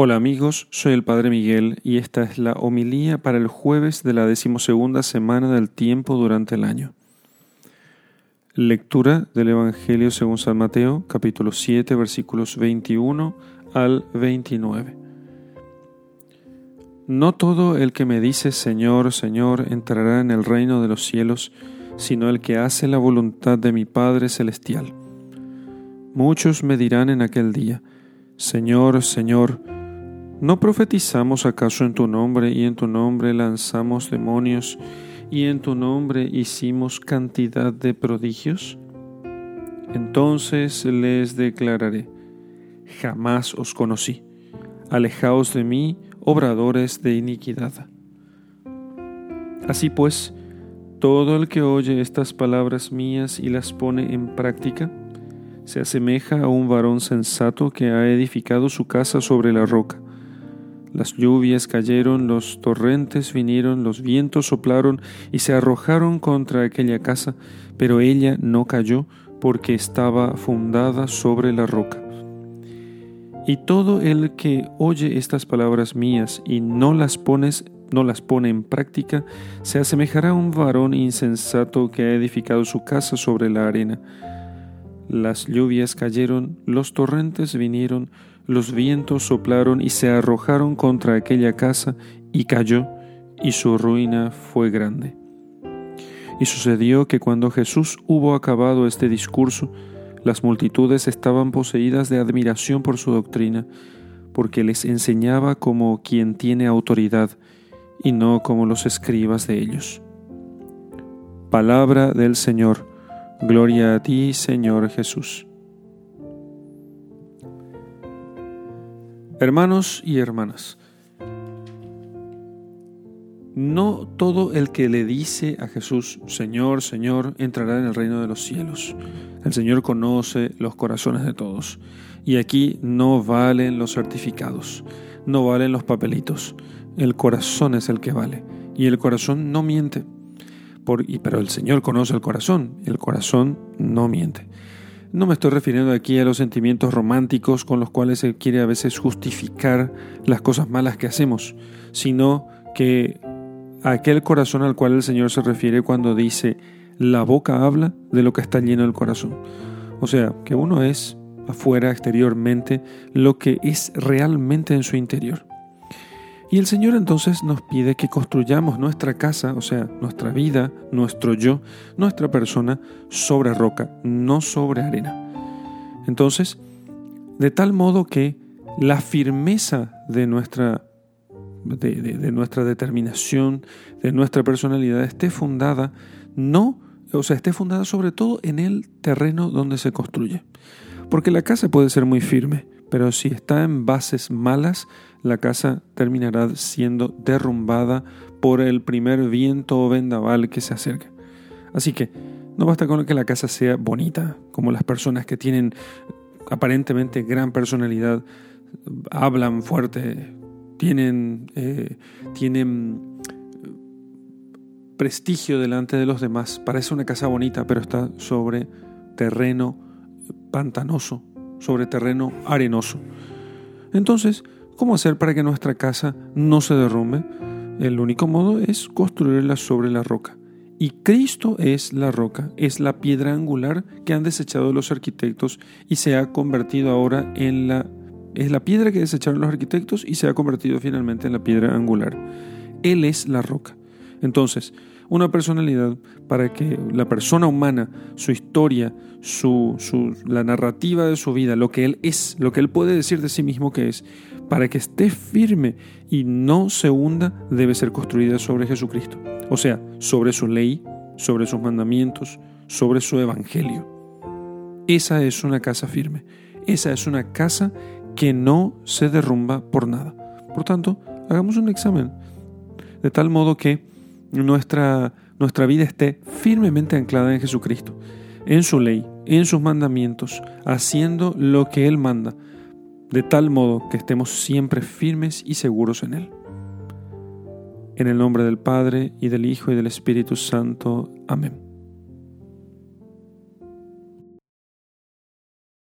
Hola amigos, soy el Padre Miguel y esta es la homilía para el jueves de la decimosegunda semana del tiempo durante el año. Lectura del Evangelio según San Mateo, capítulo 7, versículos 21 al 29. No todo el que me dice Señor, Señor entrará en el reino de los cielos, sino el que hace la voluntad de mi Padre Celestial. Muchos me dirán en aquel día, Señor, Señor, ¿No profetizamos acaso en tu nombre y en tu nombre lanzamos demonios y en tu nombre hicimos cantidad de prodigios? Entonces les declararé, jamás os conocí, alejaos de mí, obradores de iniquidad. Así pues, todo el que oye estas palabras mías y las pone en práctica, se asemeja a un varón sensato que ha edificado su casa sobre la roca las lluvias cayeron, los torrentes vinieron, los vientos soplaron y se arrojaron contra aquella casa, pero ella no cayó porque estaba fundada sobre la roca. Y todo el que oye estas palabras mías y no las pones no las pone en práctica, se asemejará a un varón insensato que ha edificado su casa sobre la arena. Las lluvias cayeron, los torrentes vinieron, los vientos soplaron y se arrojaron contra aquella casa y cayó, y su ruina fue grande. Y sucedió que cuando Jesús hubo acabado este discurso, las multitudes estaban poseídas de admiración por su doctrina, porque les enseñaba como quien tiene autoridad y no como los escribas de ellos. Palabra del Señor. Gloria a ti, Señor Jesús. Hermanos y hermanas, no todo el que le dice a Jesús, Señor, Señor, entrará en el reino de los cielos. El Señor conoce los corazones de todos. Y aquí no valen los certificados, no valen los papelitos. El corazón es el que vale. Y el corazón no miente. Por, pero el Señor conoce el corazón. El corazón no miente. No me estoy refiriendo aquí a los sentimientos románticos con los cuales se quiere a veces justificar las cosas malas que hacemos, sino que aquel corazón al cual el Señor se refiere cuando dice la boca habla de lo que está lleno el corazón. O sea, que uno es afuera, exteriormente, lo que es realmente en su interior. Y el Señor entonces nos pide que construyamos nuestra casa, o sea, nuestra vida, nuestro yo, nuestra persona, sobre roca, no sobre arena. Entonces, de tal modo que la firmeza de nuestra, de, nuestra determinación, de nuestra personalidad, esté fundada, no, o sea, esté fundada sobre todo en el terreno donde se construye. Porque la casa puede ser muy firme, pero si está en bases malas, la casa terminará siendo derrumbada por el primer viento o vendaval que se acerca. Así que no basta con que la casa sea bonita, como las personas que tienen aparentemente gran personalidad, hablan fuerte, tienen, eh, tienen prestigio delante de los demás. Parece una casa bonita, pero está sobre terreno pantanoso, sobre terreno arenoso. Entonces, ¿cómo hacer para que nuestra casa no se derrumbe? El único modo es construirla sobre la roca. Y Cristo es la roca, es la piedra angular que han desechado los arquitectos y se ha convertido ahora en la... Es la piedra que desecharon los arquitectos y se ha convertido finalmente en la piedra angular. Él es la roca. Entonces, una personalidad para que la persona humana, su historia, su, la narrativa de su vida, lo que él es, lo que él puede decir de sí mismo que es, para que esté firme y no se hunda, debe ser construida sobre Jesucristo. O sea, sobre su ley, sobre sus mandamientos, sobre su evangelio. Esa es una casa firme. Esa es una casa que no se derrumba por nada. Por tanto, hagamos un examen. De tal modo que nuestra, nuestra vida esté firmemente anclada en Jesucristo, en su ley, en sus mandamientos, haciendo lo que Él manda, de tal modo que estemos siempre firmes y seguros en Él. En el nombre del Padre, y del Hijo, y del Espíritu Santo. Amén.